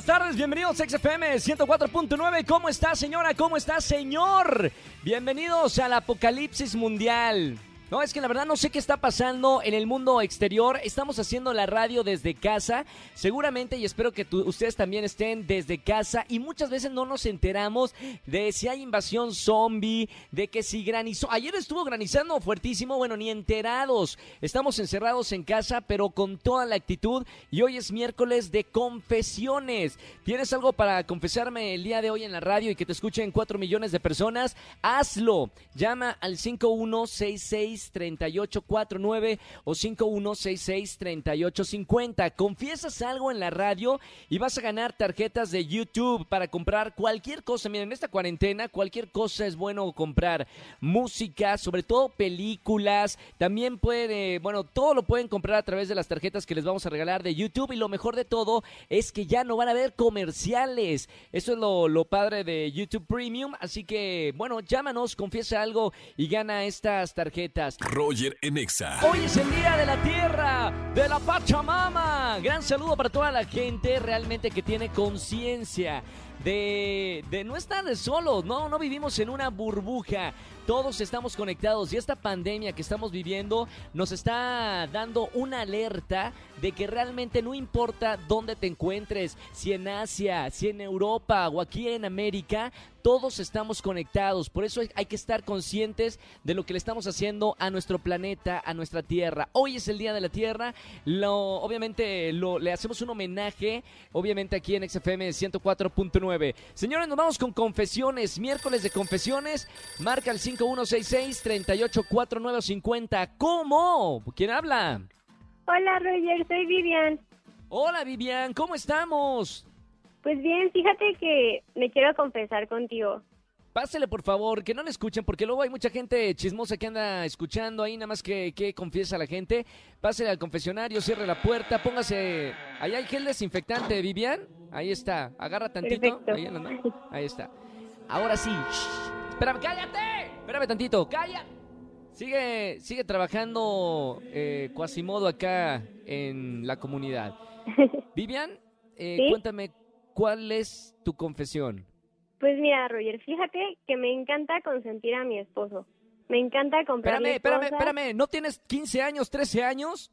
Buenas tardes, bienvenidos a XFM 104.9. ¿Cómo está, señora? ¿Cómo está, señor? Bienvenidos al apocalipsis mundial. No, es que la verdad no sé qué está pasando en el mundo exterior. Estamos haciendo la radio desde casa. Seguramente y espero que ustedes también estén desde casa. Y muchas veces no nos enteramos de si hay invasión zombie, de que si granizó. Ayer estuvo granizando fuertísimo. Bueno, ni enterados. Estamos encerrados en casa, pero con toda la actitud. Y hoy es miércoles de confesiones. ¿Tienes algo para confesarme el día de hoy en la radio y que te escuchen 4 millones de personas? Hazlo. Llama al 5166-3849 o 5166-3850. Confiesas algo en la radio y vas a ganar tarjetas de YouTube para comprar cualquier cosa. Miren, en esta cuarentena cualquier cosa es bueno comprar. Música, sobre todo películas. También puede, bueno, todo lo pueden comprar a través de las tarjetas que les vamos a regalar de YouTube. Y lo mejor de todo es que ya no van a haber comerciales. Eso es lo, lo padre de YouTube Premium. Así que, bueno, llámanos, confiesa algo y gana estas tarjetas. Roger en Exa. Hoy es el Día de la Tierra, de la Pachamama. Gran saludo para toda la gente realmente que tiene conciencia de, de no estar de solos, no, no vivimos en una burbuja. Todos estamos conectados y esta pandemia que estamos viviendo nos está dando una alerta de que realmente no importa dónde te encuentres, si en Asia, si en Europa o aquí en América, todos estamos conectados. Por eso hay- que estar conscientes de lo que le estamos haciendo a nuestro planeta, a nuestra Tierra. Hoy es el Día de la Tierra. Obviamente le hacemos un homenaje, obviamente aquí en XFM 104.9. Señores, nos vamos con confesiones. Miércoles de confesiones. Marca el 5166-384950. ¿Cómo? ¿Quién habla? Hola Roger, soy Vivian. Hola Vivian, ¿cómo estamos? Pues bien, fíjate que me quiero confesar contigo. Pásele, por favor, que no le escuchen, porque luego hay mucha gente chismosa que anda escuchando ahí, nada más que, que confiesa la gente. Pásele al confesionario, cierre la puerta, póngase... Ahí hay gel desinfectante, Vivian. Ahí está, agarra tantito. Perfecto. Ahí está. Ahora sí. Shh. Espérame, cállate. Espérame tantito, calla. Sigue, sigue trabajando eh, Quasimodo acá en la comunidad. Vivian, eh, ¿Sí? cuéntame, ¿cuál es tu confesión? Pues mira, Roger, fíjate que me encanta consentir a mi esposo. Me encanta comprarle Espérame, espérame, cosas. espérame. ¿No tienes 15 años, 13 años?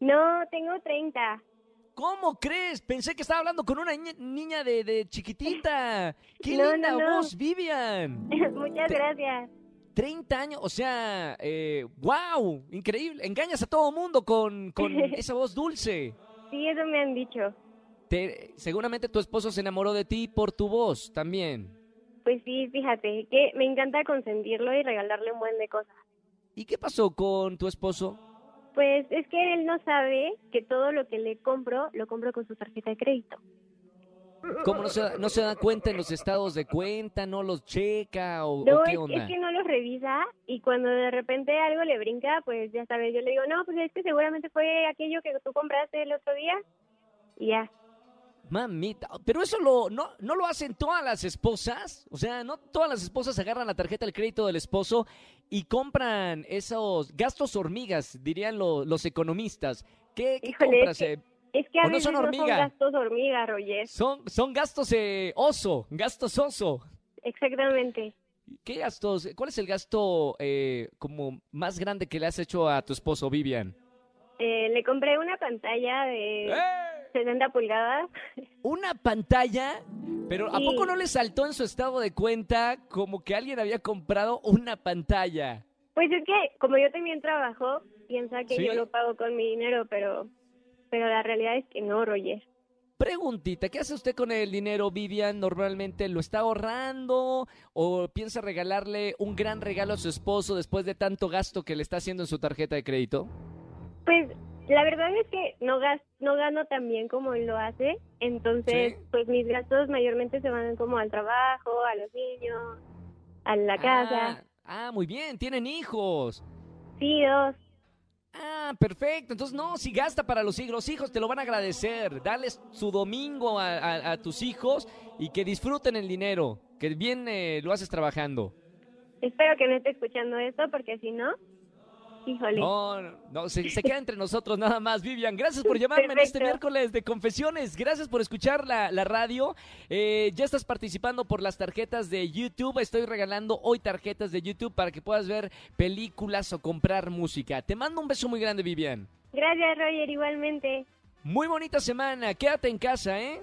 No, tengo 30. ¿Cómo crees? Pensé que estaba hablando con una niña, niña de, de chiquitita. ¡Qué No, linda no, no. voz, Vivian! Muchas Te- gracias. 30 años, o sea, eh, wow, increíble. Engañas a todo mundo con, con esa voz dulce. Sí, eso me han dicho. Te- seguramente tu esposo se enamoró de ti por tu voz también. Pues sí, fíjate que me encanta consentirlo y regalarle un buen de cosas. ¿Y qué pasó con tu esposo? Pues es que él no sabe que todo lo que le compro, lo compro con su tarjeta de crédito. ¿Cómo no se, da- no se da cuenta en los estados de cuenta? ¿No los checa? ¿O, No, o qué es, onda? es que no los revisa y cuando de repente algo le brinca, pues ya sabes, yo le digo, no, pues es que seguramente fue aquello que tú compraste el otro día y ya. Mamita, pero eso lo, no, no lo hacen todas las esposas. O sea, no todas las esposas agarran la tarjeta del crédito del esposo y compran esos gastos hormigas, dirían lo- los economistas. ¿Qué, qué Híjole, compras? eh? Es que a ¿O no son no son hormiga? gastos hormiga, Roger. Son, son gastos eh, oso, gastos oso. Exactamente. ¿Qué gastos? ¿Cuál es el gasto eh, como más grande que le has hecho a tu esposo, Vivian? Eh, le compré una pantalla de ¡Eh! 70 pulgadas. Una pantalla, pero ¿a poco no le saltó en su estado de cuenta como que alguien había comprado una pantalla? Pues es que como yo también trabajo, piensa que Sí. yo lo pago con mi dinero, pero pero la realidad es que no, Roger. Preguntita, ¿qué hace usted con el dinero, Vivian? ¿Normalmente lo está ahorrando o piensa regalarle un gran regalo a su esposo después de tanto gasto que le está haciendo en su tarjeta de crédito? Pues la verdad es que no gas no gano tan bien como él lo hace, entonces Sí. pues mis gastos mayormente se van como al trabajo, a los niños, a la casa. Ah, Ah, muy bien, tienen hijos. Sí, dos. Perfecto. Entonces, no, si gasta para los hijos, hijos te lo van a agradecer. Dales su domingo a, a- a tus hijos y que disfruten el dinero, que bien eh, lo haces trabajando. Espero que no esté escuchando esto porque si no, híjole. No, no, no, se, se queda entre nosotros nada más, Vivian. Gracias por llamarme en este miércoles de confesiones. Gracias por escuchar la, la radio. Eh, ya estás participando por las tarjetas de YouTube. Estoy regalando hoy tarjetas de YouTube para que puedas ver películas o comprar música. Te mando un beso muy grande, Vivian. Gracias, Roger, igualmente. Muy bonita semana. Quédate en casa, ¿eh?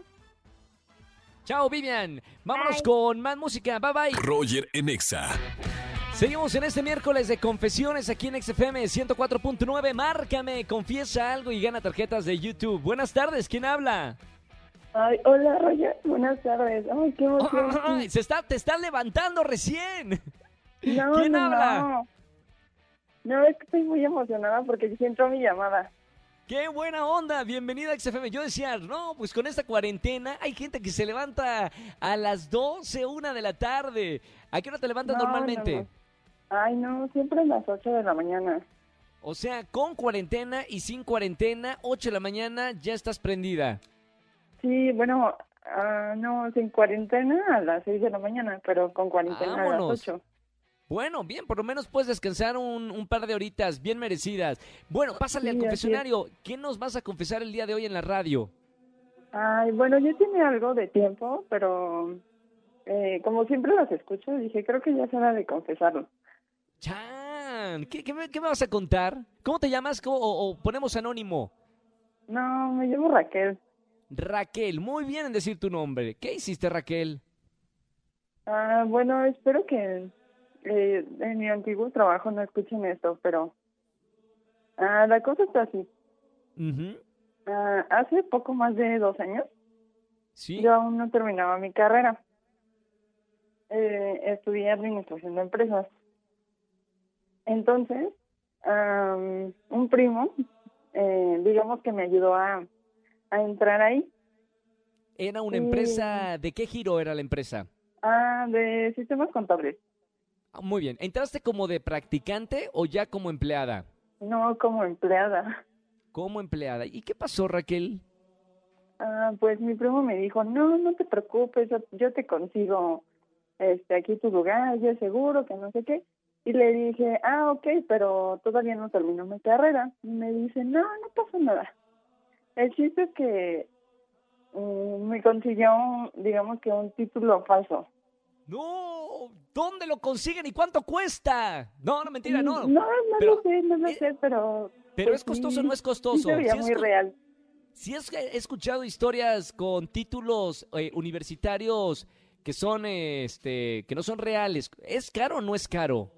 Chao, Vivian. Vámonos Bye. con más música. Bye bye. Roger en Exa. Seguimos en este miércoles de confesiones aquí en XFM 104.9. Márcame, confiesa algo y gana tarjetas de YouTube. Buenas tardes, ¿quién habla? Ay, hola, Roger. Buenas tardes. Ay, qué emoción. Ay, se está, te están levantando recién. No, ¿Quién no, habla? No. No, es que estoy muy emocionada porque sí entró mi llamada. ¡Qué buena onda! Bienvenida a XFM. Yo decía, no, pues con esta cuarentena hay gente que se levanta a las 12, una de la tarde. ¿A qué hora te levantas No, normalmente? no, no. Ay, no, siempre a las 8 de la mañana. O sea, con cuarentena y sin cuarentena, 8 de la mañana ya estás prendida. Sí, bueno, ah, no, sin cuarentena a las 6 de la mañana, pero con cuarentena a las 8. Bueno, bien, por lo menos puedes descansar un, un par de horitas bien merecidas. Bueno, pásale Sí, al confesionario. ¿Qué nos vas a confesar el día de hoy en la radio? Ay, bueno, yo tiene algo de tiempo, pero eh, como siempre las escucho, dije, creo que ya es hora de confesarlo. Chan, ¿qué, qué me, qué me vas a contar? ¿Cómo te llamas? ¿Cómo- o, o ponemos anónimo? No, me llamo Raquel. Raquel, muy bien en decir tu nombre. ¿Qué hiciste, Raquel? Ah, bueno, espero que eh, en mi antiguo trabajo no escuchen esto, pero ah, la cosa está así. Ah, hace poco más de dos años Sí. yo aún no terminaba mi carrera. Eh, estudié administración de empresas. Entonces, am, un primo, eh, digamos que me ayudó a, a entrar ahí, ¿Era una empresa? ¿De qué giro era la empresa? ah, de sistemas contables, Ah, muy bien. ¿Entraste como de practicante o ya como empleada? no como empleada. Como empleada. ¿Y qué pasó, Raquel? Ah, pues mi primo me dijo, no, no te preocupes, yo, yo te consigo este aquí tu lugar, yo seguro que no sé qué. Y le dije, ah, ok, pero todavía no terminó mi carrera. Y me dice, no, no pasa nada. El chiste es que mm, me consiguió, digamos que un título falso. No, ¿dónde lo consiguen y cuánto cuesta? No, no, mentira, no. No, no Pero- lo sé, no lo eh, sé, pero... Pero pues es costoso o no es costoso. Sí Sí es muy real. Sí es he escuchado historias con títulos eh, universitarios que son, eh, este, que no son reales. ¿Es caro o no es caro?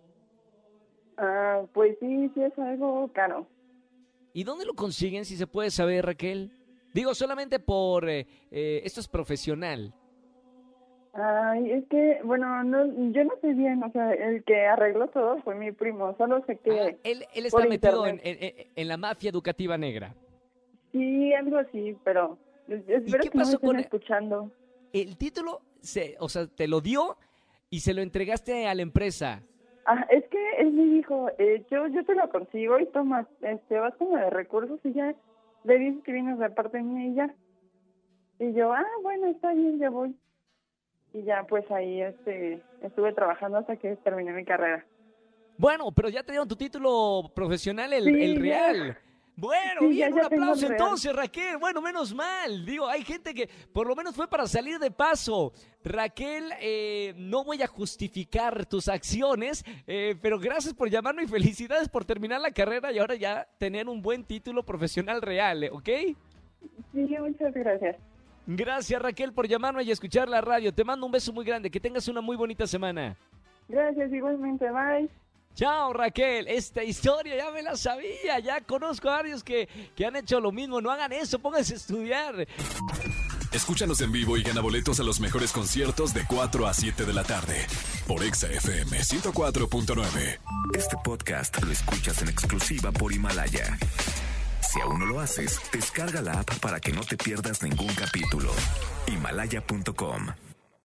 Ah, pues sí, sí es algo caro. ¿Y dónde lo consiguen, si se puede saber, Raquel? Digo, solamente por... eh, eh, esto es profesional. Ay, es que, bueno, no, yo no sé bien, o sea, el que arregló todo fue mi primo, solo sé que Ah, él, él está metido en, en- en la mafia educativa negra. sí, algo así, pero espero qué que no me pasó con- escuchando. El título, se, o sea, te lo dio y se lo entregaste a la empresa. Ah, es que él me dijo, eh, yo, yo te lo consigo y toma, este, vas como de recursos y ya le dices que vienes de parte mía y ya. Y yo, ah, bueno, está bien, ya voy. Y ya, pues ahí, este, estuve trabajando hasta que terminé mi carrera. Bueno, pero ya te dieron tu título profesional, el, Sí, el ya. Bueno, Sí, bien, un aplauso real. entonces, Raquel. Bueno, menos mal. Digo, hay gente que por lo menos fue para salir de paso. Raquel, eh, no voy a justificar tus acciones, eh, pero gracias por llamarme y felicidades por terminar la carrera y ahora ya tener un buen título profesional real, ¿ok? Sí, muchas gracias. Gracias, Raquel, por llamarme y escuchar la radio. Te mando un beso muy grande. Que tengas una muy bonita semana. Gracias, igualmente, bye. Chao Raquel, esta historia ya me la sabía, ya conozco a varios que, que han hecho lo mismo, no hagan eso, pónganse a estudiar. Escúchanos en vivo y gana boletos a los mejores conciertos de 4 a 7 de la tarde por Exa FM 104.9. Este podcast lo escuchas en exclusiva por Himalaya. Si aún no lo haces, descarga la app para que no te pierdas ningún capítulo. Himalaya.com